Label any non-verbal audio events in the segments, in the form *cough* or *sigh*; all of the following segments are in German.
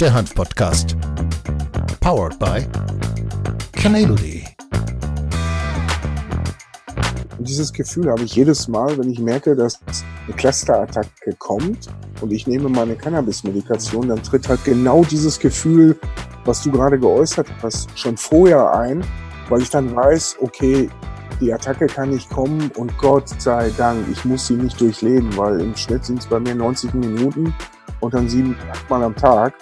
der Hanf-Podcast. Powered by Canality. Und dieses Gefühl habe ich jedes Mal, wenn ich merke, dass eine Clusterattacke kommt und ich nehme meine Cannabis-Medikation, dann tritt halt genau dieses Gefühl, was du gerade geäußert hast, schon vorher ein, weil ich dann weiß, okay, die Attacke kann nicht kommen und Gott sei Dank, ich muss sie nicht durchleben, weil im Schnitt sind es bei mir 90 Minuten und dann sieben, achtmal am Tag.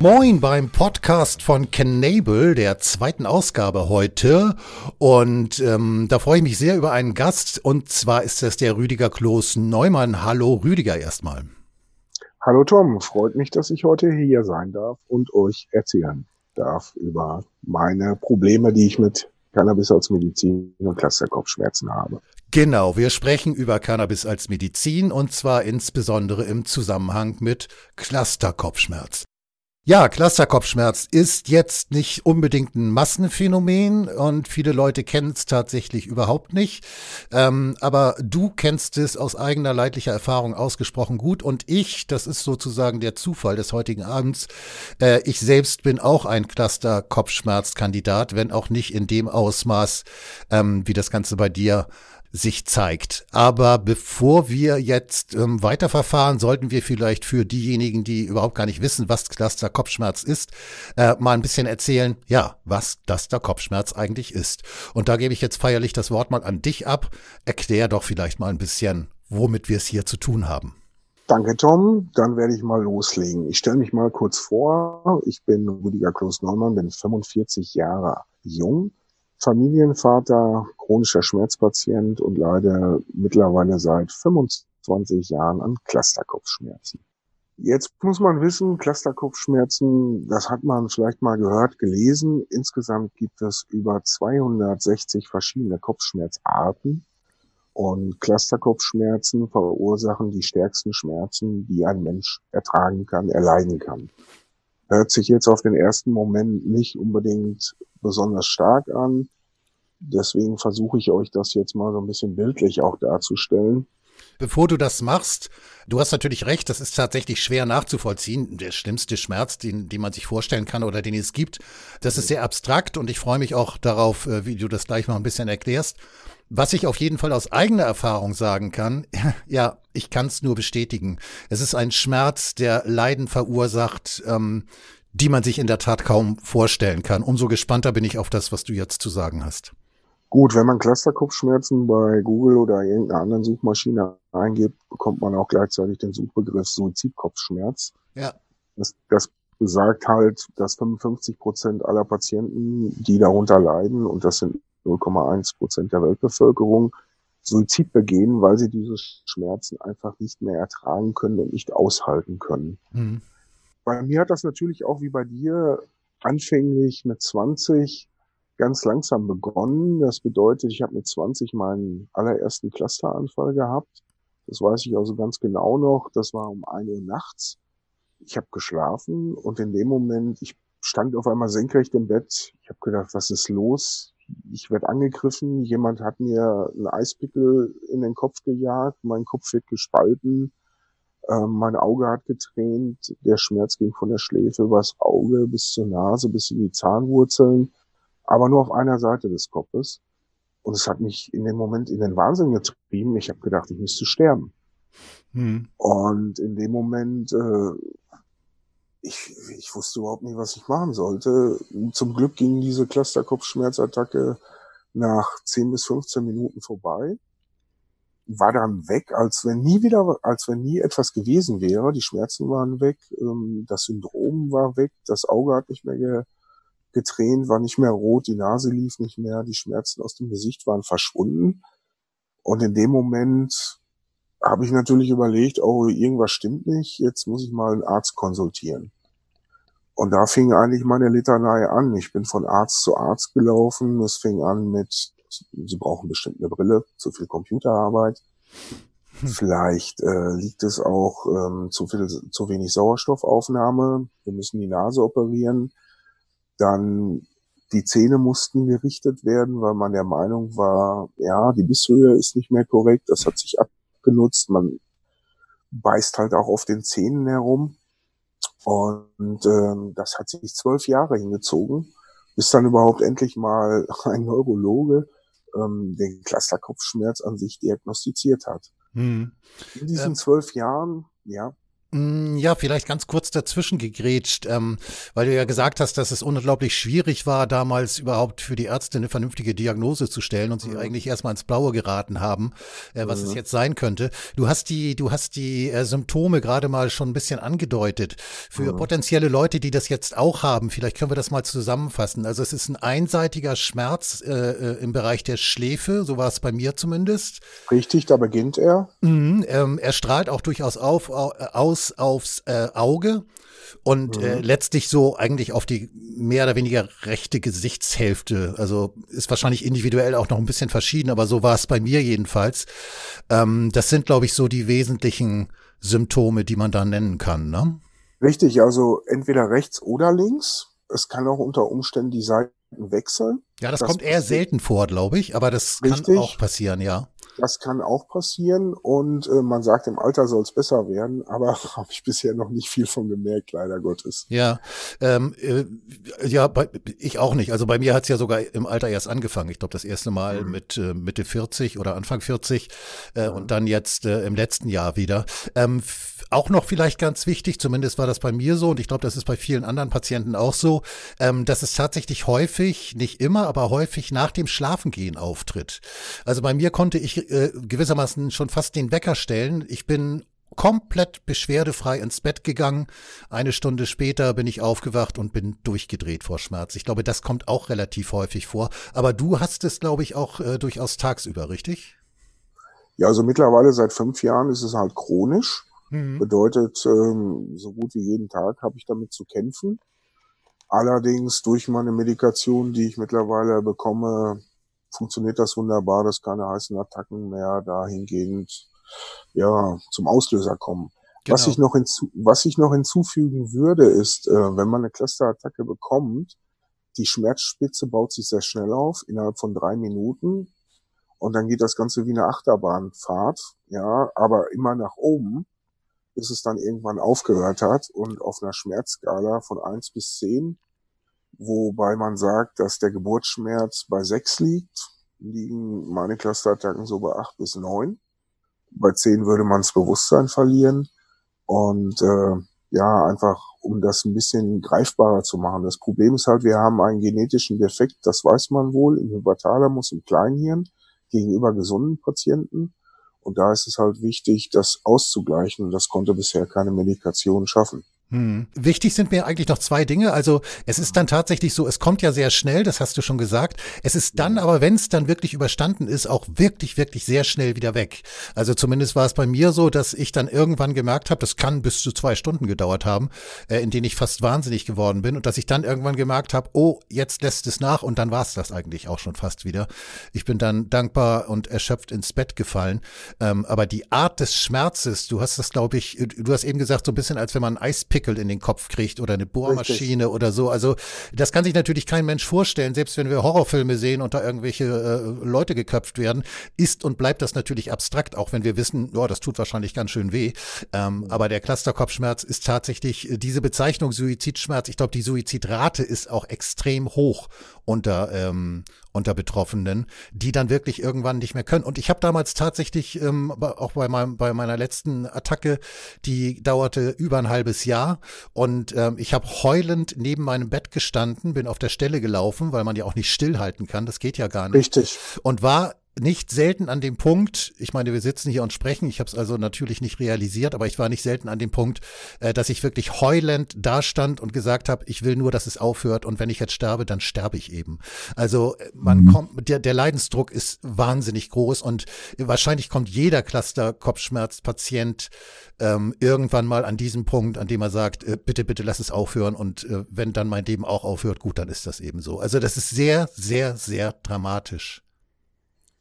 Moin beim Podcast von Canable, der zweiten Ausgabe heute. Und ähm, da freue ich mich sehr über einen Gast. Und zwar ist das der Rüdiger Kloß Neumann. Hallo Rüdiger erstmal. Hallo Tom, freut mich, dass ich heute hier sein darf und euch erzählen darf über meine Probleme, die ich mit Cannabis als Medizin und Clusterkopfschmerzen habe. Genau, wir sprechen über Cannabis als Medizin und zwar insbesondere im Zusammenhang mit Clusterkopfschmerz. Ja, Clusterkopfschmerz ist jetzt nicht unbedingt ein Massenphänomen und viele Leute kennen es tatsächlich überhaupt nicht. Ähm, aber du kennst es aus eigener leidlicher Erfahrung ausgesprochen gut und ich, das ist sozusagen der Zufall des heutigen Abends, äh, ich selbst bin auch ein Cluster-Kopfschmerzkandidat, wenn auch nicht in dem Ausmaß, ähm, wie das Ganze bei dir sich zeigt. Aber bevor wir jetzt ähm, weiterverfahren, sollten wir vielleicht für diejenigen, die überhaupt gar nicht wissen, was Cluster Kopfschmerz ist, äh, mal ein bisschen erzählen, ja, was Cluster Kopfschmerz eigentlich ist. Und da gebe ich jetzt feierlich das Wort mal an dich ab. Erklär doch vielleicht mal ein bisschen, womit wir es hier zu tun haben. Danke, Tom. Dann werde ich mal loslegen. Ich stelle mich mal kurz vor. Ich bin Rüdiger Kloß-Neumann, bin 45 Jahre jung, Familienvater, chronischer Schmerzpatient und leide mittlerweile seit 25 Jahren an Clusterkopfschmerzen. Jetzt muss man wissen, Clusterkopfschmerzen, das hat man vielleicht mal gehört, gelesen. Insgesamt gibt es über 260 verschiedene Kopfschmerzarten. Und Clusterkopfschmerzen verursachen die stärksten Schmerzen, die ein Mensch ertragen kann, erleiden kann. Hört sich jetzt auf den ersten Moment nicht unbedingt besonders stark an. Deswegen versuche ich euch das jetzt mal so ein bisschen bildlich auch darzustellen. Bevor du das machst, du hast natürlich recht, das ist tatsächlich schwer nachzuvollziehen. Der schlimmste Schmerz, den, den man sich vorstellen kann oder den es gibt, das ist sehr abstrakt und ich freue mich auch darauf, äh, wie du das gleich mal ein bisschen erklärst. Was ich auf jeden Fall aus eigener Erfahrung sagen kann, *laughs* ja, ich kann es nur bestätigen. Es ist ein Schmerz, der Leiden verursacht, ähm, die man sich in der Tat kaum vorstellen kann. Umso gespannter bin ich auf das, was du jetzt zu sagen hast. Gut, wenn man Clusterkopfschmerzen bei Google oder irgendeiner anderen Suchmaschine eingibt, bekommt man auch gleichzeitig den Suchbegriff Suizidkopfschmerz. Ja. Das, das besagt halt, dass 55 Prozent aller Patienten, die darunter leiden, und das sind 0,1 Prozent der Weltbevölkerung, Suizid begehen, weil sie diese Schmerzen einfach nicht mehr ertragen können und nicht aushalten können. Mhm. Bei mir hat das natürlich auch wie bei dir anfänglich mit 20 ganz langsam begonnen. Das bedeutet, ich habe mit 20 meinen allerersten Clusteranfall gehabt. Das weiß ich also ganz genau noch. Das war um ein Uhr nachts. Ich habe geschlafen und in dem Moment, ich stand auf einmal senkrecht im Bett. Ich habe gedacht, was ist los? Ich werde angegriffen. Jemand hat mir einen Eispickel in den Kopf gejagt. Mein Kopf wird gespalten. Ähm, mein Auge hat getränt, der Schmerz ging von der Schläfe übers Auge bis zur Nase, bis in die Zahnwurzeln, aber nur auf einer Seite des Kopfes. Und es hat mich in dem Moment in den Wahnsinn getrieben. Ich habe gedacht, ich müsste sterben. Hm. Und in dem Moment, äh, ich, ich wusste überhaupt nicht, was ich machen sollte. Zum Glück ging diese Clusterkopfschmerzattacke nach 10 bis 15 Minuten vorbei war dann weg, als wenn nie wieder, als wenn nie etwas gewesen wäre. Die Schmerzen waren weg, ähm, das Syndrom war weg, das Auge hat nicht mehr ge getränt, war nicht mehr rot, die Nase lief nicht mehr, die Schmerzen aus dem Gesicht waren verschwunden. Und in dem Moment habe ich natürlich überlegt, oh, irgendwas stimmt nicht, jetzt muss ich mal einen Arzt konsultieren. Und da fing eigentlich meine Litanei an. Ich bin von Arzt zu Arzt gelaufen. Es fing an mit sie brauchen bestimmt eine Brille, zu viel Computerarbeit. Hm. Vielleicht äh, liegt es auch ähm, zu viel, zu wenig Sauerstoffaufnahme. Wir müssen die Nase operieren. Dann die Zähne mussten gerichtet werden, weil man der Meinung war, ja, die Bisshöhe ist nicht mehr korrekt. Das hat sich abgenutzt. Man beißt halt auch auf den Zähnen herum. Und ähm, das hat sich zwölf Jahre hingezogen, bis dann überhaupt endlich mal *laughs* ein Neurologe ähm, den Clusterkopfschmerz an sich diagnostiziert hat. Hm. In diesen ähm, zwölf Jahren, ja. Mm, ja, vielleicht ganz kurz dazwischen gegrätscht, ähm, weil du ja gesagt hast, dass es unglaublich schwierig war, damals überhaupt für die Ärzte eine vernünftige Diagnose zu stellen und sie mhm. eigentlich erstmal ins Blaue geraten haben, äh, was mhm. es jetzt sein könnte. Du hast die, du hast die äh, Symptome gerade mal schon ein bisschen angedeutet. Für mhm. potenzielle Leute, die das jetzt auch haben, vielleicht können wir das mal zusammenfassen. Also es ist ein einseitiger Schmerz äh, äh im Bereich der Schläfe, so war es bei mir zumindest. Richtig, da beginnt er. Mhm, ähm, er strahlt auch durchaus auf, aus aufs äh, Auge und äh, mhm. äh, letztlich so eigentlich auf die mehr oder weniger rechte Gesichtshälfte. Also ist wahrscheinlich individuell auch noch ein bisschen verschieden, aber so war es bei mir jedenfalls. Ähm, das sind, glaube ich, so die wesentlichen Symptome, die man da nennen kann. Ne? Richtig, also entweder rechts oder links. Es kann auch unter Umständen die Seiten wechseln. Ja, das, das kommt eher selten vor, glaube ich, aber das richtig. kann auch passieren, ja. Das kann auch passieren und äh, man sagt, im Alter soll es besser werden, aber *laughs* habe ich bisher noch nicht viel von gemerkt, leider Gottes. Ja, ähm, äh, ja, bei, ich auch nicht. Also bei mir hat es ja sogar im Alter erst angefangen. Ich glaube, das erste Mal mhm. mit äh, Mitte 40 oder Anfang 40 äh, ja. und dann jetzt äh, im letzten Jahr wieder. Ähm, auch noch vielleicht ganz wichtig, zumindest war das bei mir so und ich glaube, das ist bei vielen anderen Patienten auch so, ähm, dass es tatsächlich häufig, nicht immer, aber häufig nach dem Schlafengehen auftritt. Also bei mir konnte ich äh, gewissermaßen schon fast den Wecker stellen. Ich bin komplett beschwerdefrei ins Bett gegangen. Eine Stunde später bin ich aufgewacht und bin durchgedreht vor Schmerz. Ich glaube, das kommt auch relativ häufig vor. Aber du hast es, glaube ich, auch äh, durchaus tagsüber, richtig? Ja, also mittlerweile seit fünf Jahren ist es halt chronisch. Mhm. Bedeutet, ähm, so gut wie jeden Tag habe ich damit zu kämpfen. Allerdings durch meine Medikation, die ich mittlerweile bekomme, funktioniert das wunderbar, dass keine heißen Attacken mehr dahingehend ja, zum Auslöser kommen. Genau. Was, ich noch hinzu, was ich noch hinzufügen würde, ist, äh, wenn man eine Clusterattacke bekommt, die Schmerzspitze baut sich sehr schnell auf, innerhalb von drei Minuten. Und dann geht das Ganze wie eine Achterbahnfahrt, ja, aber immer nach oben bis es dann irgendwann aufgehört hat und auf einer Schmerzskala von eins bis zehn, wobei man sagt, dass der Geburtsschmerz bei sechs liegt, liegen meine Clusterattacken so bei acht bis neun. Bei zehn würde man das Bewusstsein verlieren und äh, ja, einfach um das ein bisschen greifbarer zu machen. Das Problem ist halt, wir haben einen genetischen Defekt, das weiß man wohl, im Hypothalamus, im Kleinhirn gegenüber gesunden Patienten. Und da ist es halt wichtig, das auszugleichen. Und das konnte bisher keine Medikation schaffen. Hm. Wichtig sind mir eigentlich noch zwei Dinge. Also es ist dann tatsächlich so, es kommt ja sehr schnell, das hast du schon gesagt. Es ist dann aber, wenn es dann wirklich überstanden ist, auch wirklich, wirklich sehr schnell wieder weg. Also zumindest war es bei mir so, dass ich dann irgendwann gemerkt habe, das kann bis zu zwei Stunden gedauert haben, äh, in denen ich fast wahnsinnig geworden bin und dass ich dann irgendwann gemerkt habe, oh, jetzt lässt es nach und dann war es das eigentlich auch schon fast wieder. Ich bin dann dankbar und erschöpft ins Bett gefallen. Ähm, aber die Art des Schmerzes, du hast das, glaube ich, du hast eben gesagt, so ein bisschen, als wenn man Eispick Pickel in den Kopf kriegt oder eine Bohrmaschine Richtig. oder so. Also das kann sich natürlich kein Mensch vorstellen, selbst wenn wir Horrorfilme sehen und da irgendwelche äh, Leute geköpft werden, ist und bleibt das natürlich abstrakt, auch wenn wir wissen, ja, das tut wahrscheinlich ganz schön weh. Ähm, aber der Clusterkopfschmerz ist tatsächlich äh, diese Bezeichnung Suizidschmerz. Ich glaube, die Suizidrate ist auch extrem hoch unter, ähm, unter Betroffenen, die dann wirklich irgendwann nicht mehr können. Und ich habe damals tatsächlich, ähm, auch bei, meinem, bei meiner letzten Attacke, die dauerte über ein halbes Jahr und ähm, ich habe heulend neben meinem Bett gestanden, bin auf der Stelle gelaufen, weil man ja auch nicht stillhalten kann, das geht ja gar nicht. Richtig. Und war nicht selten an dem Punkt, ich meine, wir sitzen hier und sprechen, ich habe es also natürlich nicht realisiert, aber ich war nicht selten an dem Punkt, äh, dass ich wirklich heulend dastand und gesagt habe, ich will nur, dass es aufhört und wenn ich jetzt sterbe, dann sterbe ich eben. Also äh, man mhm. kommt, der, der Leidensdruck ist wahnsinnig groß und wahrscheinlich kommt jeder Cluster-Kopfschmerzpatient ähm, irgendwann mal an diesem Punkt, an dem er sagt, äh, bitte, bitte lass es aufhören und äh, wenn dann mein Leben auch aufhört, gut, dann ist das eben so. Also das ist sehr, sehr, sehr dramatisch.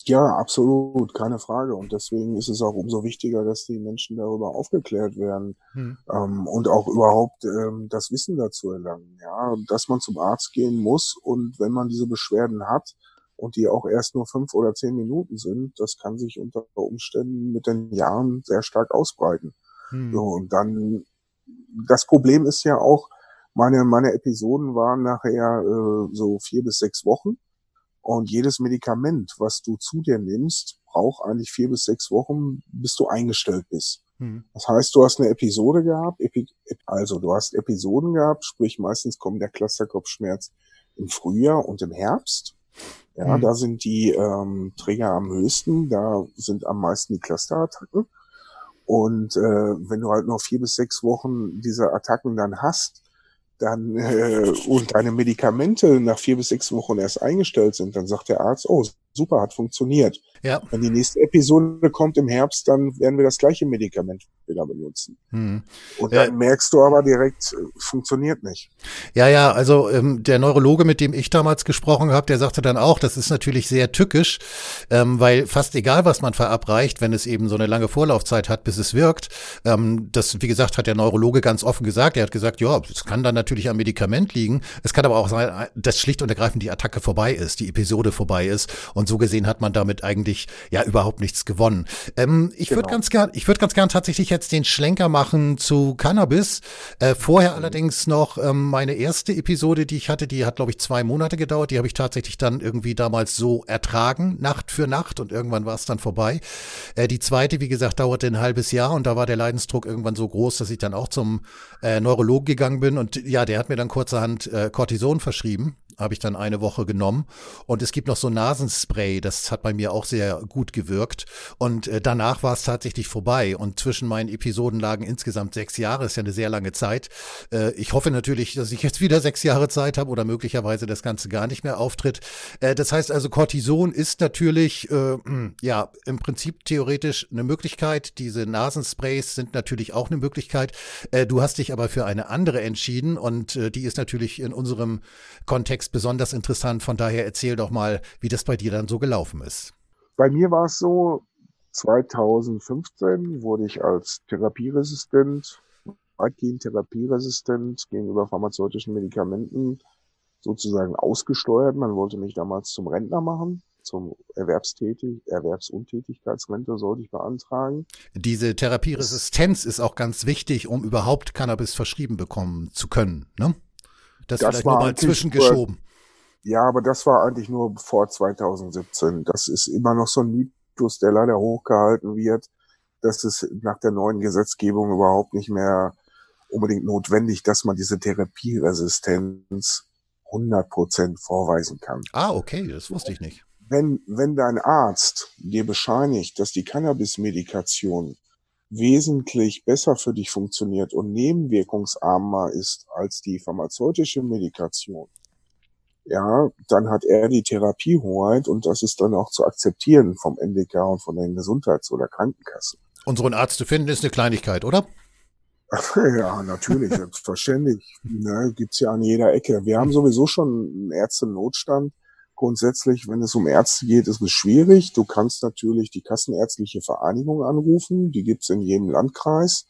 Ja, absolut, keine Frage. Und deswegen ist es auch umso wichtiger, dass die Menschen darüber aufgeklärt werden hm. ähm, und auch überhaupt ähm, das Wissen dazu erlangen. Ja, dass man zum Arzt gehen muss und wenn man diese Beschwerden hat und die auch erst nur fünf oder zehn Minuten sind, das kann sich unter Umständen mit den Jahren sehr stark ausbreiten. Hm. So, und dann, das Problem ist ja auch, meine, meine Episoden waren nachher äh, so vier bis sechs Wochen. Und jedes Medikament, was du zu dir nimmst, braucht eigentlich vier bis sechs Wochen, bis du eingestellt bist. Hm. Das heißt, du hast eine Episode gehabt, Epi also du hast Episoden gehabt, sprich meistens kommt der Clusterkopfschmerz im Frühjahr und im Herbst. Ja, hm. da sind die ähm, Träger am höchsten, da sind am meisten die Clusterattacken. Und äh, wenn du halt noch vier bis sechs Wochen diese Attacken dann hast, dann äh, und deine Medikamente nach vier bis sechs Wochen erst eingestellt sind, dann sagt der Arzt, oh, super, hat funktioniert. Ja. Wenn die nächste Episode kommt im Herbst, dann werden wir das gleiche Medikament wieder benutzen. Hm. Und dann ja. merkst du aber direkt, äh, funktioniert nicht. Ja, ja, also ähm, der Neurologe, mit dem ich damals gesprochen habe, der sagte dann auch, das ist natürlich sehr tückisch, ähm, weil fast egal, was man verabreicht, wenn es eben so eine lange Vorlaufzeit hat, bis es wirkt, ähm, das, wie gesagt, hat der Neurologe ganz offen gesagt. Er hat gesagt, ja, es kann dann natürlich am Medikament liegen. Es kann aber auch sein, dass schlicht und ergreifend die Attacke vorbei ist, die Episode vorbei ist und und so gesehen hat man damit eigentlich ja überhaupt nichts gewonnen. Ähm, ich genau. würde ganz gern, ich würde ganz gern tatsächlich jetzt den Schlenker machen zu Cannabis. Äh, vorher mhm. allerdings noch ähm, meine erste Episode, die ich hatte, die hat glaube ich zwei Monate gedauert. Die habe ich tatsächlich dann irgendwie damals so ertragen, Nacht für Nacht und irgendwann war es dann vorbei. Äh, die zweite, wie gesagt, dauerte ein halbes Jahr und da war der Leidensdruck irgendwann so groß, dass ich dann auch zum äh, Neurologen gegangen bin und ja, der hat mir dann kurzerhand äh, Cortison verschrieben habe ich dann eine Woche genommen. Und es gibt noch so Nasenspray, das hat bei mir auch sehr gut gewirkt. Und äh, danach war es tatsächlich vorbei. Und zwischen meinen Episoden lagen insgesamt sechs Jahre, ist ja eine sehr lange Zeit. Äh, ich hoffe natürlich, dass ich jetzt wieder sechs Jahre Zeit habe oder möglicherweise das Ganze gar nicht mehr auftritt. Äh, das heißt also, Cortison ist natürlich, äh, *clears throat* ja, im Prinzip theoretisch eine Möglichkeit. Diese Nasensprays sind natürlich auch eine Möglichkeit. Äh, du hast dich aber für eine andere entschieden und äh, die ist natürlich in unserem Kontext Kontext besonders interessant. Von daher erzähl doch mal, wie das bei dir dann so gelaufen ist. Bei mir war es so, 2015 wurde ich als therapieresistent, weitgehend therapieresistent gegenüber pharmazeutischen Medikamenten sozusagen ausgesteuert. Man wollte mich damals zum Rentner machen zum Erwerbstätig, Erwerbsuntätigkeitsrente sollte ich beantragen. Diese Therapieresistenz ist auch ganz wichtig, um überhaupt Cannabis verschrieben bekommen zu können, ne? Das, das vielleicht nur mal zwischengeschoben. Ja, aber das war eigentlich nur vor 2017. Das ist immer noch so ein Mythos, der leider hochgehalten wird, dass es nach der neuen Gesetzgebung überhaupt nicht mehr unbedingt notwendig, dass man diese Therapieresistenz 100 Prozent vorweisen kann. Ah, okay, das wusste ich nicht. Wenn, wenn dein Arzt dir bescheinigt, dass die Cannabis-Medikation wesentlich besser für dich funktioniert und nebenwirkungsarmer ist als die pharmazeutische Medikation, ja, dann hat er die Therapiehoheit und das ist dann auch zu akzeptieren vom NDK und von den Gesundheits- oder Krankenkassen. Unseren Arzt zu finden ist eine Kleinigkeit, oder? *laughs* Ja, natürlich, selbstverständlich. Ne, gibt's ja an jeder Ecke. Wir haben sowieso schon einen Ärzte-Notstand Grundsätzlich, wenn es um Ärzte geht, ist es schwierig. Du kannst natürlich die Kassenärztliche Vereinigung anrufen. Die gibt's in jedem Landkreis.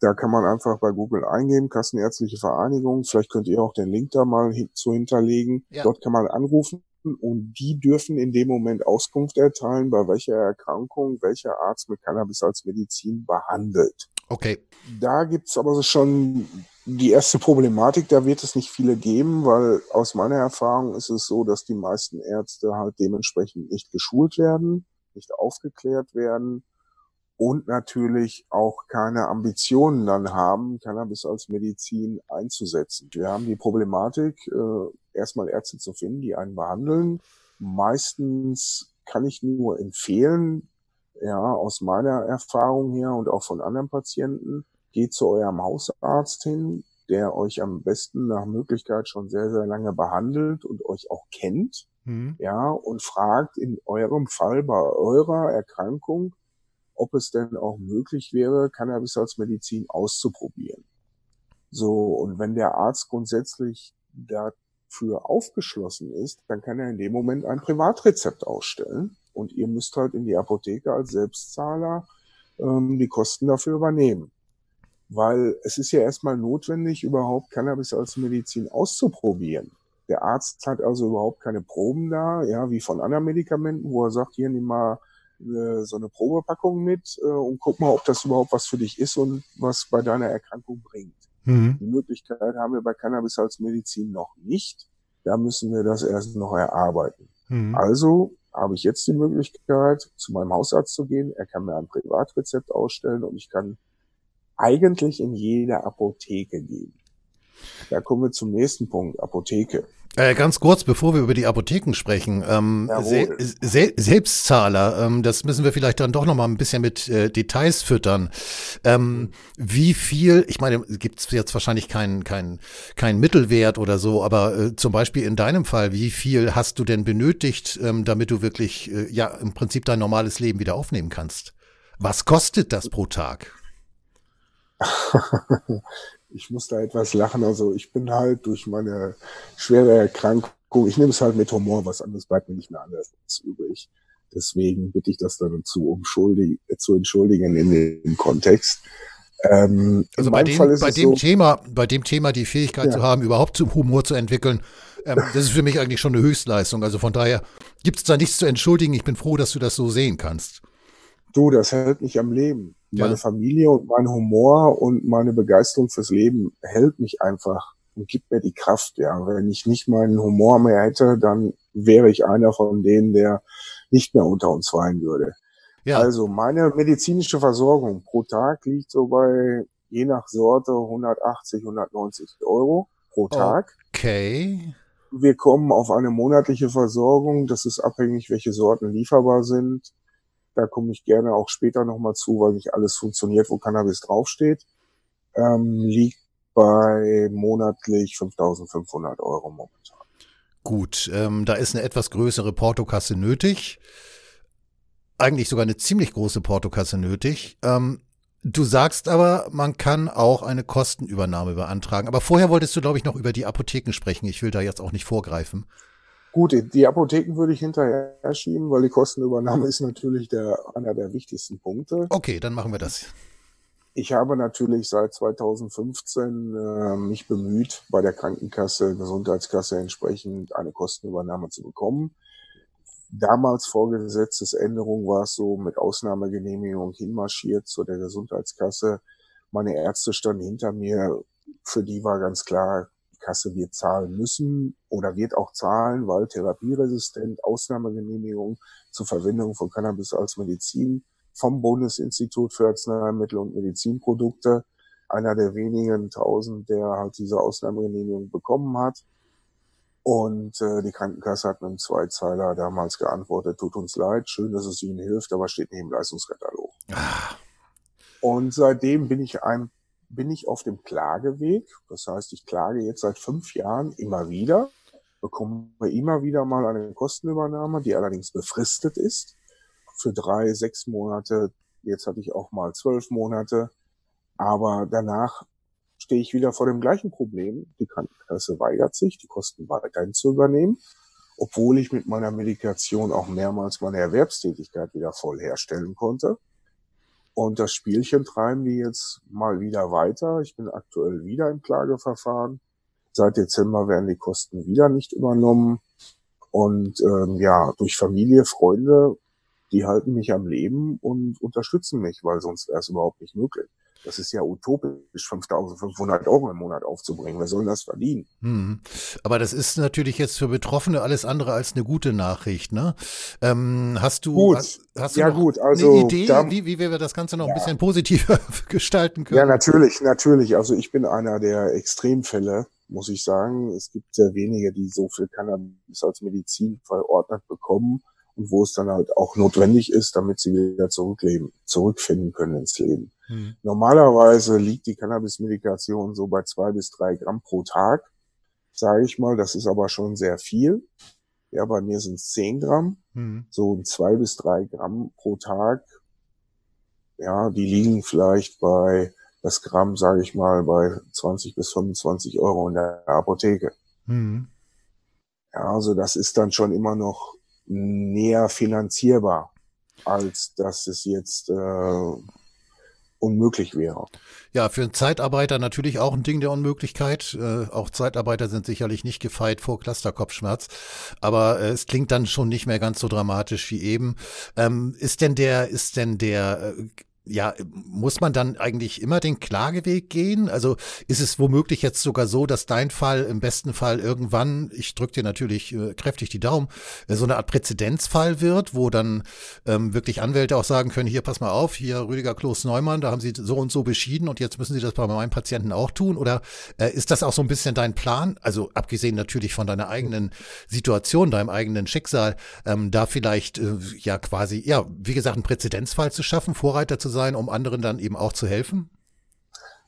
Da kann man einfach bei Google eingeben, Kassenärztliche Vereinigung. Vielleicht könnt ihr auch den Link da mal hin zu hinterlegen. Ja. Dort kann man anrufen und die dürfen in dem Moment Auskunft erteilen, bei welcher Erkrankung welcher Arzt mit Cannabis als Medizin behandelt. Okay. Da gibt's aber schon die erste Problematik, da wird es nicht viele geben, weil aus meiner Erfahrung ist es so, dass die meisten Ärzte halt dementsprechend nicht geschult werden, nicht aufgeklärt werden und natürlich auch keine Ambitionen dann haben, Cannabis als Medizin einzusetzen. Wir haben die Problematik, äh, erstmal Ärzte zu finden, die einen behandeln. Meistens kann ich nur empfehlen, ja, aus meiner Erfahrung her und auch von anderen Patienten, geht zu eurem Hausarzt hin, der euch am besten nach Möglichkeit schon sehr, sehr lange behandelt und euch auch kennt, mhm. ja, und fragt in eurem Fall bei eurer Erkrankung, ob es denn auch möglich wäre, Cannabis als Medizin auszuprobieren. So, und wenn der Arzt grundsätzlich dafür aufgeschlossen ist, dann kann er in dem Moment ein Privatrezept ausstellen und ihr müsst halt in die Apotheke als Selbstzahler ähm, die Kosten dafür übernehmen weil es ist ja erstmal notwendig, überhaupt Cannabis als Medizin auszuprobieren. Der Arzt hat also überhaupt keine Proben da, ja, wie von anderen Medikamenten, wo er sagt, hier nimm mal äh, so eine Probepackung mit äh, und guck mal, ob das überhaupt was für dich ist und was bei deiner Erkrankung bringt. Mhm. Die Möglichkeit haben wir bei Cannabis als Medizin noch nicht. Da müssen wir das erst noch erarbeiten. Mhm. Also habe ich jetzt die Möglichkeit, zu meinem Hausarzt zu gehen. Er kann mir ein Privatrezept ausstellen und ich kann eigentlich in jede Apotheke gehen. Da kommen wir zum nächsten Punkt, Apotheke. Äh, ganz kurz, bevor wir über die Apotheken sprechen, ähm, Se Se Selbstzahler, ähm, das müssen wir vielleicht dann doch noch mal ein bisschen mit äh, Details füttern. Ähm, wie viel, ich meine, gibt es jetzt wahrscheinlich keinen kein, kein Mittelwert oder so, aber äh, zum Beispiel in deinem Fall, wie viel hast du denn benötigt, ähm, damit du wirklich äh, ja im Prinzip dein normales Leben wieder aufnehmen kannst? Was kostet das pro Tag? *laughs* ich muss da etwas lachen. Also ich bin halt durch meine schwere Erkrankung, ich nehme es halt mit Humor, was anderes bleibt mir nicht mehr anders übrig. Deswegen bitte ich das dann zu, zu entschuldigen in dem Kontext. Ähm, also bei dem, bei dem so, Thema, bei dem Thema die Fähigkeit ja. zu haben, überhaupt zum Humor zu entwickeln, ähm, das ist für mich eigentlich schon eine Höchstleistung. Also von daher gibt es da nichts zu entschuldigen. Ich bin froh, dass du das so sehen kannst. Du, das hält mich am Leben. Ja. Meine Familie und mein Humor und meine Begeisterung fürs Leben hält mich einfach und gibt mir die Kraft. Ja, wenn ich nicht meinen Humor mehr hätte, dann wäre ich einer von denen, der nicht mehr unter uns weinen würde. Ja. Also meine medizinische Versorgung pro Tag liegt so bei je nach Sorte 180, 190 Euro pro Tag. Okay. Wir kommen auf eine monatliche Versorgung. Das ist abhängig, welche Sorten lieferbar sind. Da komme ich gerne auch später nochmal zu, weil nicht alles funktioniert, wo Cannabis draufsteht. Ähm, liegt bei monatlich 5.500 Euro momentan. Gut, ähm, da ist eine etwas größere Portokasse nötig. Eigentlich sogar eine ziemlich große Portokasse nötig. Ähm, du sagst aber, man kann auch eine Kostenübernahme beantragen. Aber vorher wolltest du, glaube ich, noch über die Apotheken sprechen. Ich will da jetzt auch nicht vorgreifen. Gut, die Apotheken würde ich hinterher schieben, weil die Kostenübernahme ist natürlich der, einer der wichtigsten Punkte. Okay, dann machen wir das. Ich habe natürlich seit 2015 äh, mich bemüht, bei der Krankenkasse, Gesundheitskasse entsprechend eine Kostenübernahme zu bekommen. Damals vor Gesetzesänderung war es so mit Ausnahmegenehmigung hinmarschiert zu der Gesundheitskasse. Meine Ärzte standen hinter mir. Für die war ganz klar, Kasse wird zahlen müssen oder wird auch zahlen, weil therapieresistent Ausnahmegenehmigung zur Verwendung von Cannabis als Medizin vom Bundesinstitut für Arzneimittel und Medizinprodukte, einer der wenigen tausend, der halt diese Ausnahmegenehmigung bekommen hat. Und äh, die Krankenkasse hat mit einem Zweizeiler damals geantwortet, tut uns leid, schön, dass es Ihnen hilft, aber steht nicht im Leistungskatalog. Ah. Und seitdem bin ich ein bin ich auf dem Klageweg. Das heißt, ich klage jetzt seit fünf Jahren immer wieder, bekomme immer wieder mal eine Kostenübernahme, die allerdings befristet ist für drei, sechs Monate. Jetzt hatte ich auch mal zwölf Monate. Aber danach stehe ich wieder vor dem gleichen Problem. Die Krankenkasse weigert sich, die Kosten weiterhin zu übernehmen, obwohl ich mit meiner Medikation auch mehrmals meine Erwerbstätigkeit wieder voll herstellen konnte. Und das Spielchen treiben die jetzt mal wieder weiter. Ich bin aktuell wieder im Klageverfahren. Seit Dezember werden die Kosten wieder nicht übernommen. Und ähm, ja, durch Familie, Freunde, die halten mich am Leben und unterstützen mich, weil sonst wäre es überhaupt nicht möglich. Das ist ja utopisch, 5.500 Euro im Monat aufzubringen. Wer soll das verdienen? Hm. Aber das ist natürlich jetzt für Betroffene alles andere als eine gute Nachricht. Ne? Ähm, hast du, gut. Hast, hast du ja, gut. Also, eine Idee, da, wie, wie wir das Ganze noch ja. ein bisschen positiver *laughs* gestalten können? Ja, natürlich, natürlich. Also ich bin einer der Extremfälle, muss ich sagen. Es gibt sehr wenige, die so viel Cannabis als Medizin verordnet bekommen und wo es dann halt auch notwendig ist, damit sie wieder zurückleben, zurückfinden können ins Leben. Mhm. Normalerweise liegt die Cannabis-Medikation so bei zwei bis drei Gramm pro Tag, sage ich mal. Das ist aber schon sehr viel. Ja, bei mir sind es zehn Gramm. Mhm. So zwei bis drei Gramm pro Tag. Ja, die liegen vielleicht bei das Gramm, sage ich mal, bei 20 bis 25 Euro in der Apotheke. Mhm. Ja, also das ist dann schon immer noch näher finanzierbar, als dass es jetzt äh, unmöglich wäre. Ja, für einen Zeitarbeiter natürlich auch ein Ding der Unmöglichkeit. Äh, auch Zeitarbeiter sind sicherlich nicht gefeit vor Clusterkopfschmerz. Aber äh, es klingt dann schon nicht mehr ganz so dramatisch wie eben. Ähm, ist denn der, ist denn der äh, ja, muss man dann eigentlich immer den Klageweg gehen? Also ist es womöglich jetzt sogar so, dass dein Fall im besten Fall irgendwann, ich drücke dir natürlich äh, kräftig die Daumen, äh, so eine Art Präzedenzfall wird, wo dann ähm, wirklich Anwälte auch sagen können, hier, pass mal auf, hier Rüdiger Kloß Neumann, da haben sie so und so beschieden und jetzt müssen sie das bei meinen Patienten auch tun? Oder äh, ist das auch so ein bisschen dein Plan? Also abgesehen natürlich von deiner eigenen Situation, deinem eigenen Schicksal, ähm, da vielleicht äh, ja quasi, ja, wie gesagt, einen Präzedenzfall zu schaffen, Vorreiter zu sein, um anderen dann eben auch zu helfen?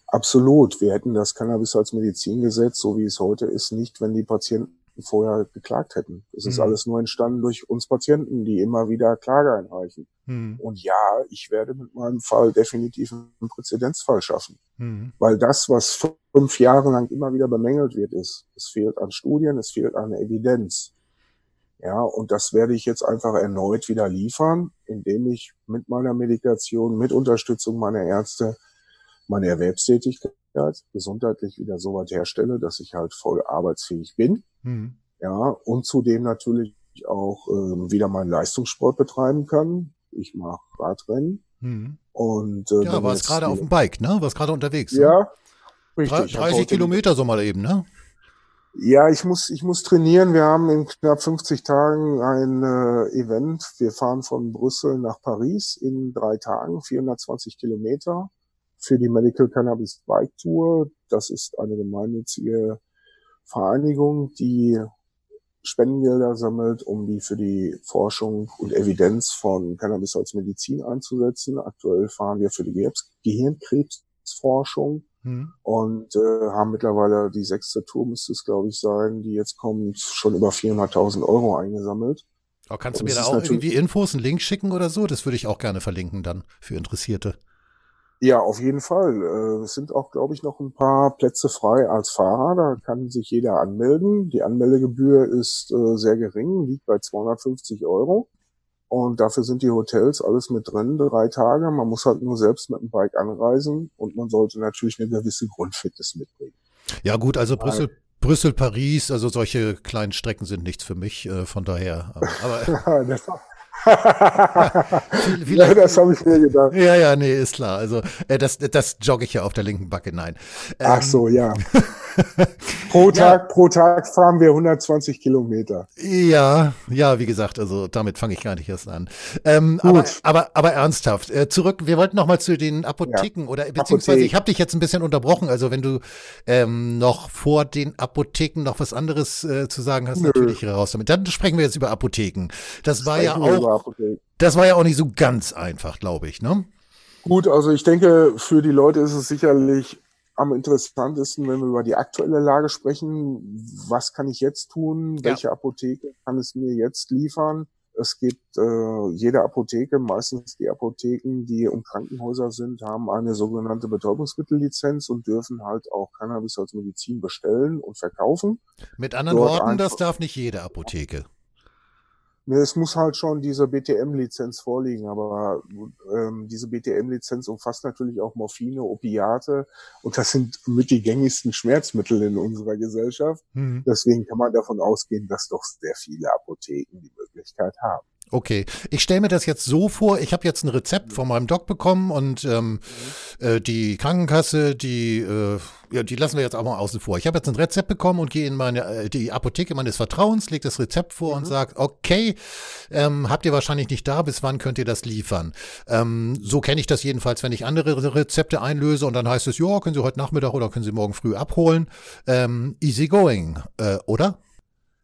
Absolut. Wir hätten das Cannabis als Medizingesetz, so wie es heute ist, nicht, wenn die Patienten vorher geklagt hätten. Es ist mhm. alles nur entstanden durch uns Patienten, die immer wieder Klage einreichen. Mhm. Und ja, ich werde mit meinem Fall definitiv einen Präzedenzfall schaffen. Mhm. Weil das, was fünf Jahre lang immer wieder bemängelt wird, ist, es fehlt an Studien, es fehlt an Evidenz. Ja, und das werde ich jetzt einfach erneut wieder liefern, indem ich mit meiner Medikation, mit Unterstützung meiner Ärzte meine Erwerbstätigkeit gesundheitlich wieder so weit herstelle, dass ich halt voll arbeitsfähig bin. Mhm. Ja, und zudem natürlich auch ähm, wieder meinen Leistungssport betreiben kann. Ich mache Radrennen. Mhm. Und, äh, ja, warst gerade auf dem Bike, ne? Warst gerade unterwegs. Ja, ne? richtig. 30 Kilometer so mal eben, ne? Ja, ich muss, ich muss trainieren. Wir haben in knapp 50 Tagen ein äh, Event. Wir fahren von Brüssel nach Paris in drei Tagen, 420 Kilometer für die Medical Cannabis Bike Tour. Das ist eine gemeinnützige Vereinigung, die Spendengelder sammelt, um die für die Forschung und Evidenz von Cannabis als Medizin einzusetzen. Aktuell fahren wir für die Gehirnkrebsforschung Mhm. Und äh, haben mittlerweile die sechste Tour, müsste es glaube ich sein, die jetzt kommt, schon über 400.000 Euro eingesammelt. Aber kannst du mir da auch irgendwie Infos, einen Link schicken oder so? Das würde ich auch gerne verlinken dann für Interessierte. Ja, auf jeden Fall. Äh, es sind auch, glaube ich, noch ein paar Plätze frei als Fahrer. Da kann sich jeder anmelden. Die Anmeldegebühr ist äh, sehr gering, liegt bei 250 Euro. Und dafür sind die Hotels alles mit drin, drei Tage. Man muss halt nur selbst mit dem Bike anreisen und man sollte natürlich eine gewisse Grundfitness mitbringen. Ja gut, also Brüssel, Brüssel, Paris, also solche kleinen Strecken sind nichts für mich, äh, von daher. Aber, *laughs* *laughs* das, *laughs* ja, das habe ich mir gedacht. Ja, ja, nee, ist klar. Also äh, das, das jogge ich ja auf der linken Backe, nein. Ähm, Ach so, ja. *laughs* pro Tag, ja. pro Tag fahren wir 120 Kilometer. Ja, ja, wie gesagt, also damit fange ich gar nicht erst an. Ähm, aber, aber, aber ernsthaft, äh, zurück, wir wollten noch mal zu den Apotheken ja. oder beziehungsweise Apothek. ich habe dich jetzt ein bisschen unterbrochen. Also wenn du ähm, noch vor den Apotheken noch was anderes äh, zu sagen hast, Nö. natürlich raus damit. Dann sprechen wir jetzt über Apotheken. Das war ja auch Apotheken. Das war ja auch nicht so ganz einfach, glaube ich, ne? Gut, also ich denke, für die Leute ist es sicherlich am interessantesten, wenn wir über die aktuelle Lage sprechen. Was kann ich jetzt tun? Welche ja. Apotheke kann es mir jetzt liefern? Es gibt äh, jede Apotheke, meistens die Apotheken, die um Krankenhäuser sind, haben eine sogenannte Betäubungsmittellizenz und dürfen halt auch Cannabis als Medizin bestellen und verkaufen. Mit anderen Dort Worten, das darf nicht jede Apotheke. Ne, es muss halt schon diese BTM-Lizenz vorliegen, aber ähm, diese BTM-Lizenz umfasst natürlich auch Morphine, Opiate und das sind mit die gängigsten Schmerzmittel in unserer Gesellschaft. Mhm. Deswegen kann man davon ausgehen, dass doch sehr viele Apotheken die Möglichkeit haben. Okay, ich stelle mir das jetzt so vor, ich habe jetzt ein Rezept von meinem Doc bekommen und ähm, äh, die Krankenkasse, die, äh, ja, die lassen wir jetzt auch mal außen vor. Ich habe jetzt ein Rezept bekommen und gehe in meine äh, die Apotheke meines Vertrauens, lege das Rezept vor mhm. und sage, okay, ähm, habt ihr wahrscheinlich nicht da, bis wann könnt ihr das liefern? Ähm, so kenne ich das jedenfalls, wenn ich andere Rezepte einlöse und dann heißt es, ja, können Sie heute Nachmittag oder können Sie morgen früh abholen. Ähm, easy going, äh, oder?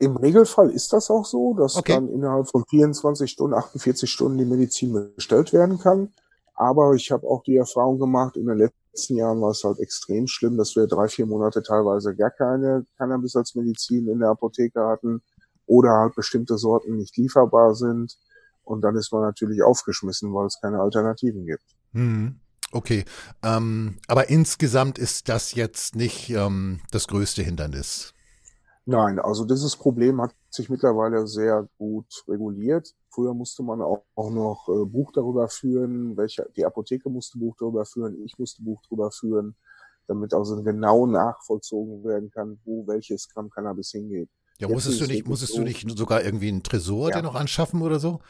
Im Regelfall ist das auch so, dass okay. dann innerhalb von 24 Stunden, 48 Stunden die Medizin bestellt werden kann. Aber ich habe auch die Erfahrung gemacht, in den letzten Jahren war es halt extrem schlimm, dass wir drei, vier Monate teilweise gar keine Cannabis als Medizin in der Apotheke hatten oder halt bestimmte Sorten nicht lieferbar sind. Und dann ist man natürlich aufgeschmissen, weil es keine Alternativen gibt. Mhm. Okay, ähm, aber insgesamt ist das jetzt nicht ähm, das größte Hindernis. Nein, also dieses Problem hat sich mittlerweile sehr gut reguliert. Früher musste man auch, auch noch äh, Buch darüber führen, welche, die Apotheke musste Buch darüber führen, ich musste Buch darüber führen, damit also genau nachvollzogen werden kann, wo welches Gramm Cannabis hingeht. Ja, Jetzt musstest du nicht, musstest so, du nicht sogar irgendwie einen Tresor ja. noch anschaffen oder so?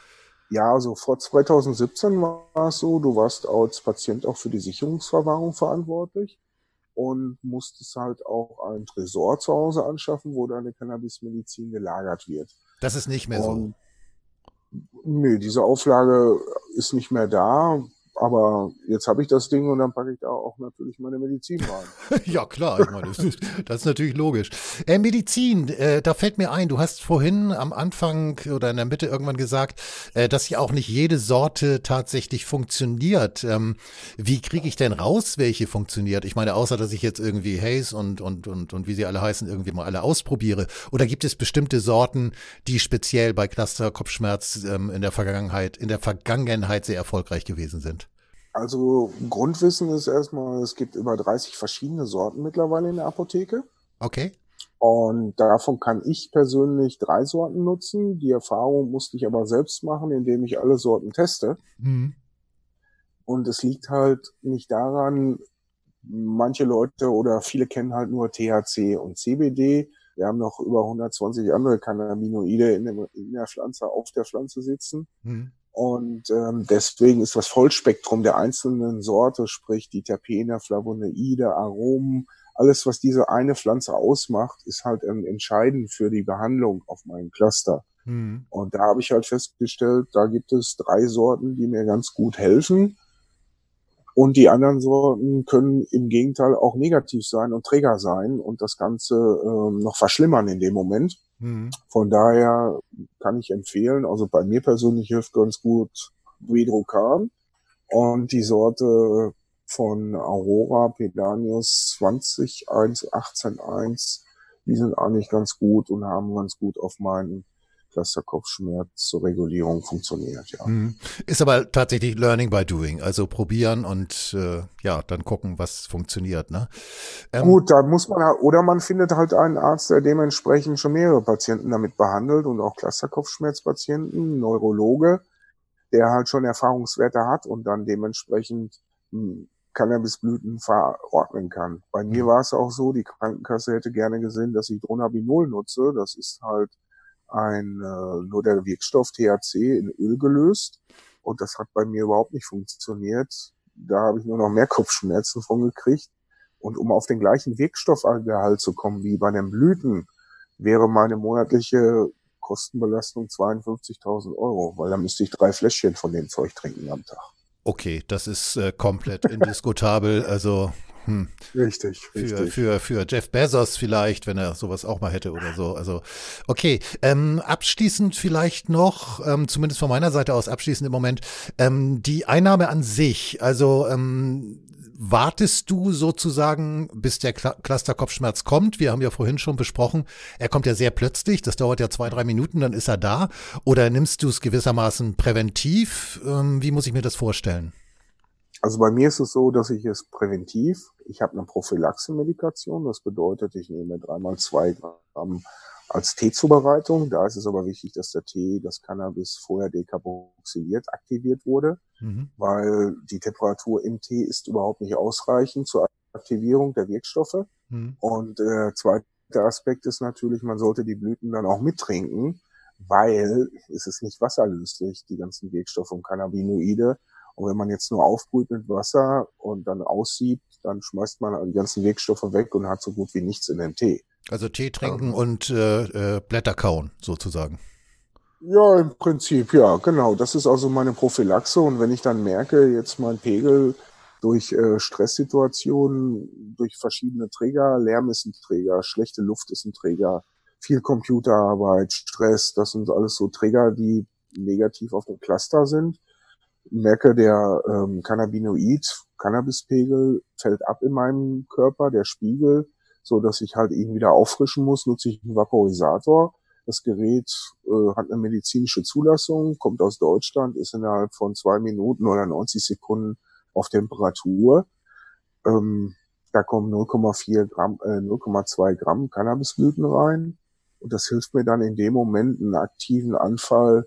Ja, also vor 2017 war es so, du warst als Patient auch für die Sicherungsverwahrung verantwortlich und musstest halt auch ein Tresor zu Hause anschaffen, wo deine Cannabismedizin gelagert wird. Das ist nicht mehr und, so. Nö, diese Auflage ist nicht mehr da. Aber jetzt habe ich das Ding und dann packe ich da auch natürlich meine Medizin rein. *laughs* ja, klar, ich meine, das ist, das ist natürlich logisch. Äh, Medizin, äh, da fällt mir ein, du hast vorhin am Anfang oder in der Mitte irgendwann gesagt, äh, dass ja auch nicht jede Sorte tatsächlich funktioniert. Ähm, wie kriege ich denn raus, welche funktioniert? Ich meine, außer dass ich jetzt irgendwie Haze und, und, und, und wie sie alle heißen, irgendwie mal alle ausprobiere. Oder gibt es bestimmte Sorten, die speziell bei Cluster-Kopfschmerz ähm, in der Vergangenheit, in der Vergangenheit sehr erfolgreich gewesen sind? Also Grundwissen ist erstmal, es gibt über 30 verschiedene Sorten mittlerweile in der Apotheke. Okay. Und davon kann ich persönlich drei Sorten nutzen. Die Erfahrung musste ich aber selbst machen, indem ich alle Sorten teste. Mhm. Und es liegt halt nicht daran, manche Leute oder viele kennen halt nur THC und CBD. Wir haben noch über 120 andere Cannabinoide in, der Pflanze, auf der Pflanze sitzen. Mhm. Und ähm, deswegen ist das Vollspektrum der einzelnen Sorte, sprich die Terpene, Flavonoide, Aromen, alles, was diese eine Pflanze ausmacht, ist halt ähm, entscheidend für die Behandlung auf meinem Cluster. Mhm. Und da habe ich halt festgestellt, da gibt es drei Sorten, die mir ganz gut helfen. Und die anderen Sorten können im Gegenteil auch negativ sein und Träger sein und das Ganze ähm, noch verschlimmern in dem Moment. Mhm. Von daher kann ich empfehlen, also bei mir persönlich hilft ganz gut Vedrocan und die Sorte von Aurora Pedanius 20181, die sind eigentlich ganz gut und haben ganz gut auf meinen Clusterkopfschmerz zur Regulierung funktioniert, ja. Mhm. Ist aber tatsächlich Learning by Doing, also probieren und äh, ja, dann gucken, was funktioniert, ne? Ähm, Gut, da muss man oder man findet halt einen Arzt, der dementsprechend schon mehrere Patienten damit behandelt und auch Clusterkopfschmerzpatienten, Neurologe, der halt schon Erfahrungswerte hat und dann dementsprechend hm, Cannabisblüten verordnen kann. Bei mir mhm. war es auch so, die Krankenkasse hätte gerne gesehen, dass ich Dronabinol nutze. Das ist halt ein äh, nur der Wirkstoff THC in Öl gelöst und das hat bei mir überhaupt nicht funktioniert. Da habe ich nur noch mehr Kopfschmerzen von gekriegt. Und um auf den gleichen Wirkstoffgehalt zu kommen wie bei den Blüten, wäre meine monatliche Kostenbelastung 52.000 Euro, weil da müsste ich drei Fläschchen von dem Zeug trinken am Tag. Okay, das ist äh, komplett indiskutabel. Also hm. Richtig, richtig. Für, für, für Jeff Bezos vielleicht, wenn er sowas auch mal hätte oder so. Also, okay. Ähm, abschließend vielleicht noch, ähm, zumindest von meiner Seite aus abschließend im Moment, ähm, die Einnahme an sich. Also, ähm, wartest du sozusagen, bis der Clusterkopfschmerz kommt? Wir haben ja vorhin schon besprochen, er kommt ja sehr plötzlich, das dauert ja zwei, drei Minuten, dann ist er da. Oder nimmst du es gewissermaßen präventiv? Ähm, wie muss ich mir das vorstellen? Also bei mir ist es so, dass ich es präventiv, ich habe eine Prophylaxe-Medikation, das bedeutet, ich nehme dreimal zwei Gramm als Teezubereitung. Da ist es aber wichtig, dass der Tee, das Cannabis vorher dekarboxyliert, aktiviert wurde, mhm. weil die Temperatur im Tee ist überhaupt nicht ausreichend zur Aktivierung der Wirkstoffe. Mhm. Und äh, zweiter Aspekt ist natürlich, man sollte die Blüten dann auch mittrinken, weil es ist nicht wasserlöslich, die ganzen Wirkstoffe und Cannabinoide. Und wenn man jetzt nur aufbrüht mit Wasser und dann aussiebt, dann schmeißt man die ganzen Wirkstoffe weg und hat so gut wie nichts in den Tee. Also Tee trinken ähm, und äh, äh, Blätter kauen, sozusagen. Ja, im Prinzip, ja, genau. Das ist also meine Prophylaxe. Und wenn ich dann merke, jetzt mein Pegel durch äh, Stresssituationen, durch verschiedene Träger, Lärm ist ein Träger, schlechte Luft ist ein Träger, viel Computerarbeit, Stress, das sind alles so Träger, die negativ auf dem Cluster sind merke, der ähm, Cannabinoid, Cannabispegel fällt ab in meinem Körper, der Spiegel, so dass ich halt ihn wieder auffrischen muss, nutze ich einen Vaporisator. Das Gerät äh, hat eine medizinische Zulassung, kommt aus Deutschland, ist innerhalb von zwei Minuten oder 90 Sekunden auf Temperatur. Ähm, da kommen 0,4 Gramm, äh, 0,2 Gramm Cannabisblüten rein. Und das hilft mir dann in dem Moment, einen aktiven Anfall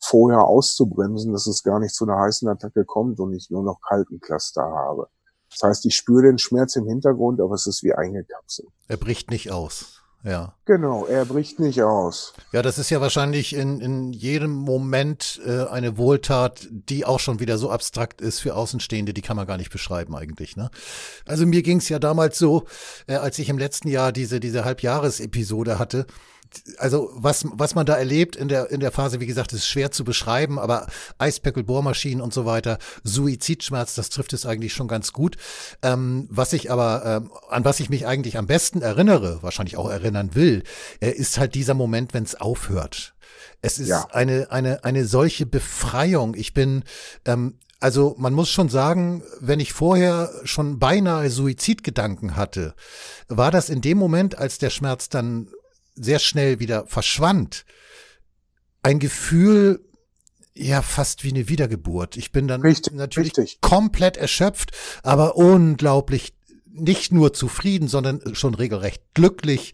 vorher auszubremsen, dass es gar nicht zu einer heißen Attacke kommt und ich nur noch kalten Cluster habe. Das heißt, ich spüre den Schmerz im Hintergrund, aber es ist wie eingekapselt. Er bricht nicht aus. Ja. Genau, er bricht nicht aus. Ja, das ist ja wahrscheinlich in, in jedem Moment äh, eine Wohltat, die auch schon wieder so abstrakt ist für Außenstehende, die kann man gar nicht beschreiben eigentlich. Ne? Also mir ging es ja damals so, äh, als ich im letzten Jahr diese, diese Halbjahresepisode hatte, also was, was man da erlebt in der, in der Phase, wie gesagt, ist schwer zu beschreiben, aber Eispeckel-Bohrmaschinen und so weiter, Suizidschmerz, das trifft es eigentlich schon ganz gut. Ähm, was ich aber, ähm, an was ich mich eigentlich am besten erinnere, wahrscheinlich auch erinnern will, äh, ist halt dieser Moment, wenn es aufhört. Es ist ja. eine, eine, eine solche Befreiung. Ich bin, ähm, also man muss schon sagen, wenn ich vorher schon beinahe Suizidgedanken hatte, war das in dem Moment, als der Schmerz dann sehr schnell wieder verschwand, ein Gefühl, ja, fast wie eine Wiedergeburt. Ich bin dann richtig, natürlich richtig. komplett erschöpft, aber unglaublich nicht nur zufrieden, sondern schon regelrecht glücklich,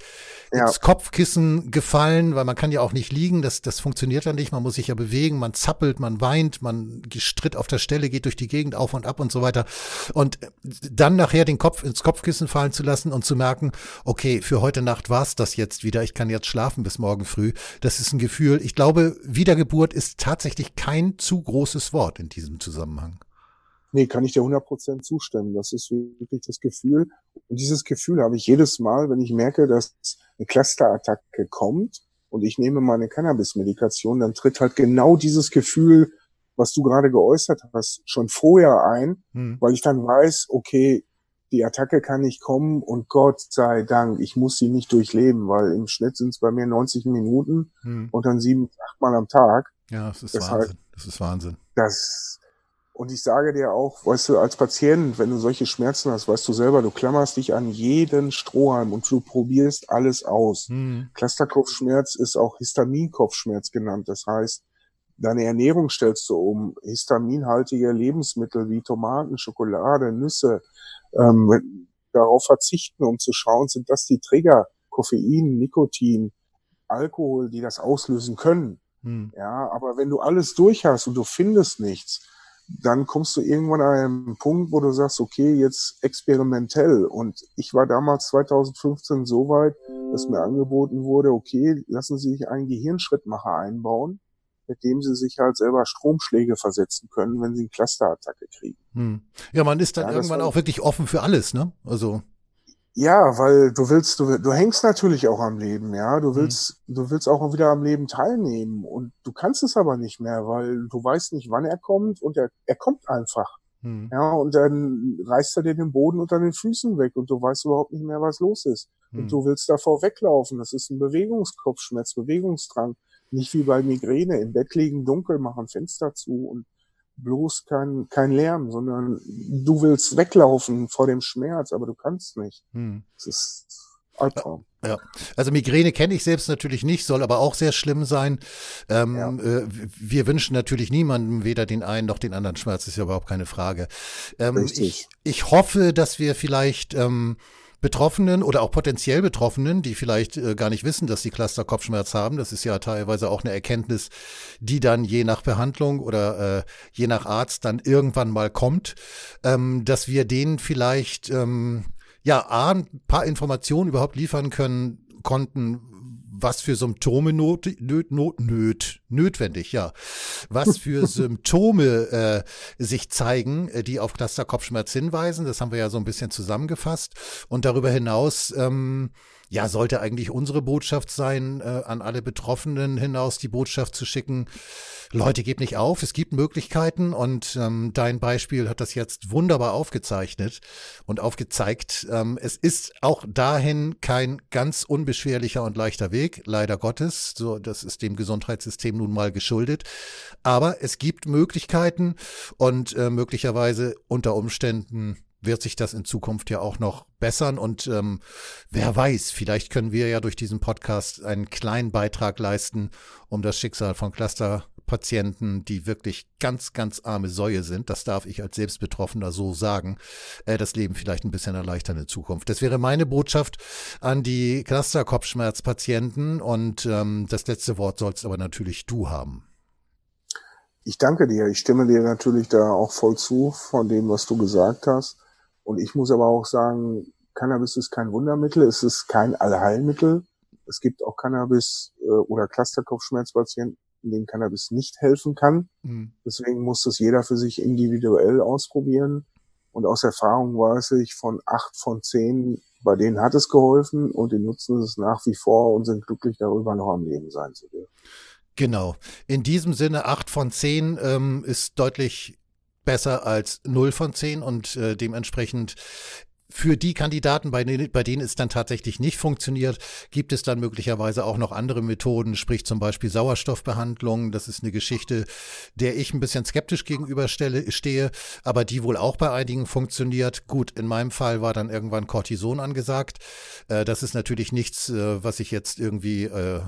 ja. ins Kopfkissen gefallen, weil man kann ja auch nicht liegen, das, das funktioniert ja nicht, man muss sich ja bewegen, man zappelt, man weint, man stritt auf der Stelle, geht durch die Gegend auf und ab und so weiter. Und dann nachher den Kopf ins Kopfkissen fallen zu lassen und zu merken, okay, für heute Nacht war's das jetzt wieder, ich kann jetzt schlafen bis morgen früh. Das ist ein Gefühl, ich glaube, Wiedergeburt ist tatsächlich kein zu großes Wort in diesem Zusammenhang. Nee, kann ich dir 100% zustimmen. Das ist wirklich das Gefühl. Und dieses Gefühl habe ich jedes Mal, wenn ich merke, dass eine Clusterattacke kommt und ich nehme meine Cannabis-Medikation, dann tritt halt genau dieses Gefühl, was du gerade geäußert hast, schon vorher ein, hm. weil ich dann weiß, okay, die Attacke kann nicht kommen und Gott sei Dank, ich muss sie nicht durchleben, weil im Schnitt sind es bei mir 90 Minuten hm. und dann sieben, acht Mal am Tag. Ja, das ist Deshalb, Wahnsinn. Das ist Wahnsinn. Das, und ich sage dir auch, weißt du, als Patient, wenn du solche Schmerzen hast, weißt du selber, du klammerst dich an jeden Strohhalm und du probierst alles aus. Mhm. Clusterkopfschmerz ist auch Histaminkopfschmerz genannt. Das heißt, deine Ernährung stellst du um. Histaminhaltige Lebensmittel wie Tomaten, Schokolade, Nüsse, ähm, darauf verzichten, um zu schauen, sind das die Trigger, Koffein, Nikotin, Alkohol, die das auslösen können. Mhm. Ja, aber wenn du alles durch hast und du findest nichts, dann kommst du irgendwann an einen Punkt, wo du sagst, okay, jetzt experimentell. Und ich war damals 2015 so weit, dass mir angeboten wurde, okay, lassen Sie sich einen Gehirnschrittmacher einbauen, mit dem Sie sich halt selber Stromschläge versetzen können, wenn Sie eine Clusterattacke kriegen. Hm. Ja, man ist dann ja, irgendwann auch wirklich offen für alles, ne? Also. Ja, weil du willst, du, du hängst natürlich auch am Leben, ja. Du mhm. willst, mhm. du willst auch wieder am Leben teilnehmen und du kannst es aber nicht mehr, weil du weißt nicht, wann er kommt und er, er kommt einfach. Mhm. Ja, und dann reißt er dir den Boden unter den Füßen weg und du weißt überhaupt nicht mehr, was los ist. Mhm. Und du willst davor weglaufen. Das ist ein Bewegungskopfschmerz, Bewegungsdrang. Nicht wie bei Migräne. Im Bett liegen, dunkel machen, Fenster zu und bloß kein, kein Lärm, sondern du willst weglaufen vor dem Schmerz, aber du kannst nicht. Hm. Das ist Albtraum. Ja, also Migräne kenne ich selbst natürlich nicht, soll aber auch sehr schlimm sein. Ähm, ja. äh, wir wünschen natürlich niemandem weder den einen noch den anderen Schmerz, ist ja überhaupt keine Frage. Ähm, ich, ich hoffe, dass wir vielleicht ähm, Betroffenen oder auch potenziell Betroffenen, die vielleicht äh, gar nicht wissen, dass sie Cluster-Kopfschmerz haben. Das ist ja teilweise auch eine Erkenntnis, die dann je nach Behandlung oder äh, je nach Arzt dann irgendwann mal kommt, ähm, dass wir denen vielleicht ähm, ja A, ein paar Informationen überhaupt liefern können konnten, was für Symptome not, nöt, not, nöt, notwendig, ja, was für *laughs* Symptome äh, sich zeigen, äh, die auf Cluster-Kopfschmerz hinweisen. Das haben wir ja so ein bisschen zusammengefasst. Und darüber hinaus ähm, ja, sollte eigentlich unsere Botschaft sein, äh, an alle Betroffenen hinaus die Botschaft zu schicken, Leute, gebt nicht auf, es gibt Möglichkeiten und ähm, dein Beispiel hat das jetzt wunderbar aufgezeichnet und aufgezeigt. Ähm, es ist auch dahin kein ganz unbeschwerlicher und leichter Weg, leider Gottes. So, das ist dem Gesundheitssystem nun mal geschuldet. Aber es gibt Möglichkeiten und äh, möglicherweise unter Umständen wird sich das in Zukunft ja auch noch bessern. Und ähm, wer weiß, vielleicht können wir ja durch diesen Podcast einen kleinen Beitrag leisten, um das Schicksal von Clusterpatienten, die wirklich ganz, ganz arme Säue sind, das darf ich als Selbstbetroffener so sagen, äh, das Leben vielleicht ein bisschen erleichtern in Zukunft. Das wäre meine Botschaft an die Cluster-Kopfschmerzpatienten und ähm, das letzte Wort sollst aber natürlich du haben. Ich danke dir. Ich stimme dir natürlich da auch voll zu von dem, was du gesagt hast. Und ich muss aber auch sagen, Cannabis ist kein Wundermittel, es ist kein Allheilmittel. Es gibt auch Cannabis äh, oder Clusterkopfschmerzpatienten, denen Cannabis nicht helfen kann. Mhm. Deswegen muss das jeder für sich individuell ausprobieren. Und aus Erfahrung weiß ich, von acht von zehn, bei denen hat es geholfen und die nutzen es nach wie vor und sind glücklich darüber, noch am Leben sein zu dürfen. Genau. In diesem Sinne, acht von zehn ähm, ist deutlich besser als 0 von 10 und äh, dementsprechend für die Kandidaten, bei denen, bei denen es dann tatsächlich nicht funktioniert, gibt es dann möglicherweise auch noch andere Methoden, sprich zum Beispiel Sauerstoffbehandlung. Das ist eine Geschichte, der ich ein bisschen skeptisch gegenüberstelle, stehe, aber die wohl auch bei einigen funktioniert. Gut, in meinem Fall war dann irgendwann Cortison angesagt. Äh, das ist natürlich nichts, äh, was ich jetzt irgendwie äh,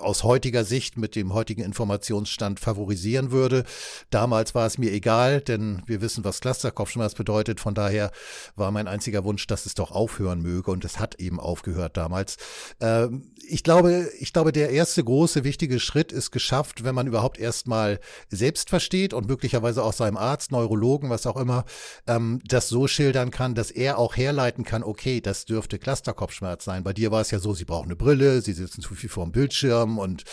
aus heutiger Sicht mit dem heutigen Informationsstand favorisieren würde. Damals war es mir egal, denn wir wissen, was Clusterkopfschmerz bedeutet. Von daher war mein einziger Wunsch, dass es doch aufhören möge und es hat eben aufgehört damals. Ähm, ich glaube, ich glaube, der erste große wichtige Schritt ist geschafft, wenn man überhaupt erstmal selbst versteht und möglicherweise auch seinem Arzt, Neurologen, was auch immer, ähm, das so schildern kann, dass er auch herleiten kann, okay, das dürfte Clusterkopfschmerz sein. Bei dir war es ja so, sie brauchen eine Brille, sie sitzen zu viel vor dem Bildschirm, Darm und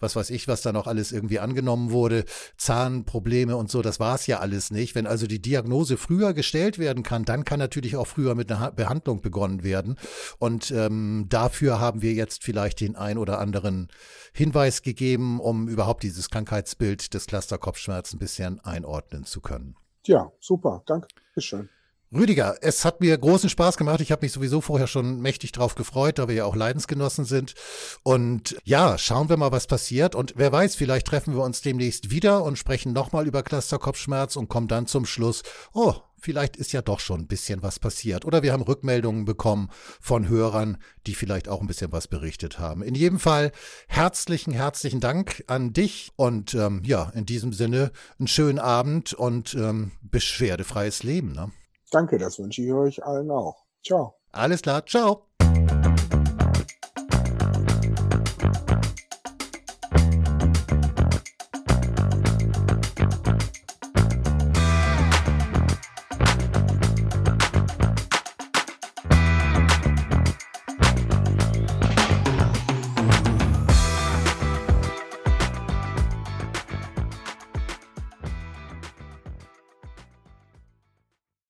was weiß ich, was da noch alles irgendwie angenommen wurde, Zahnprobleme und so, das war es ja alles nicht. Wenn also die Diagnose früher gestellt werden kann, dann kann natürlich auch früher mit einer Behandlung begonnen werden. Und ähm, dafür haben wir jetzt vielleicht den ein oder anderen Hinweis gegeben, um überhaupt dieses Krankheitsbild des Clusterkopfschmerz ein bisschen einordnen zu können. Ja, super, danke schön. Rüdiger, es hat mir großen Spaß gemacht. Ich habe mich sowieso vorher schon mächtig drauf gefreut, da wir ja auch Leidensgenossen sind. Und ja, schauen wir mal, was passiert. Und wer weiß, vielleicht treffen wir uns demnächst wieder und sprechen nochmal über Clusterkopfschmerz und kommen dann zum Schluss, oh, vielleicht ist ja doch schon ein bisschen was passiert. Oder wir haben Rückmeldungen bekommen von Hörern, die vielleicht auch ein bisschen was berichtet haben. In jedem Fall herzlichen, herzlichen Dank an dich und ähm, ja, in diesem Sinne einen schönen Abend und ähm, beschwerdefreies Leben. Ne? Danke, das wünsche ich euch allen auch. Ciao. Alles klar, ciao.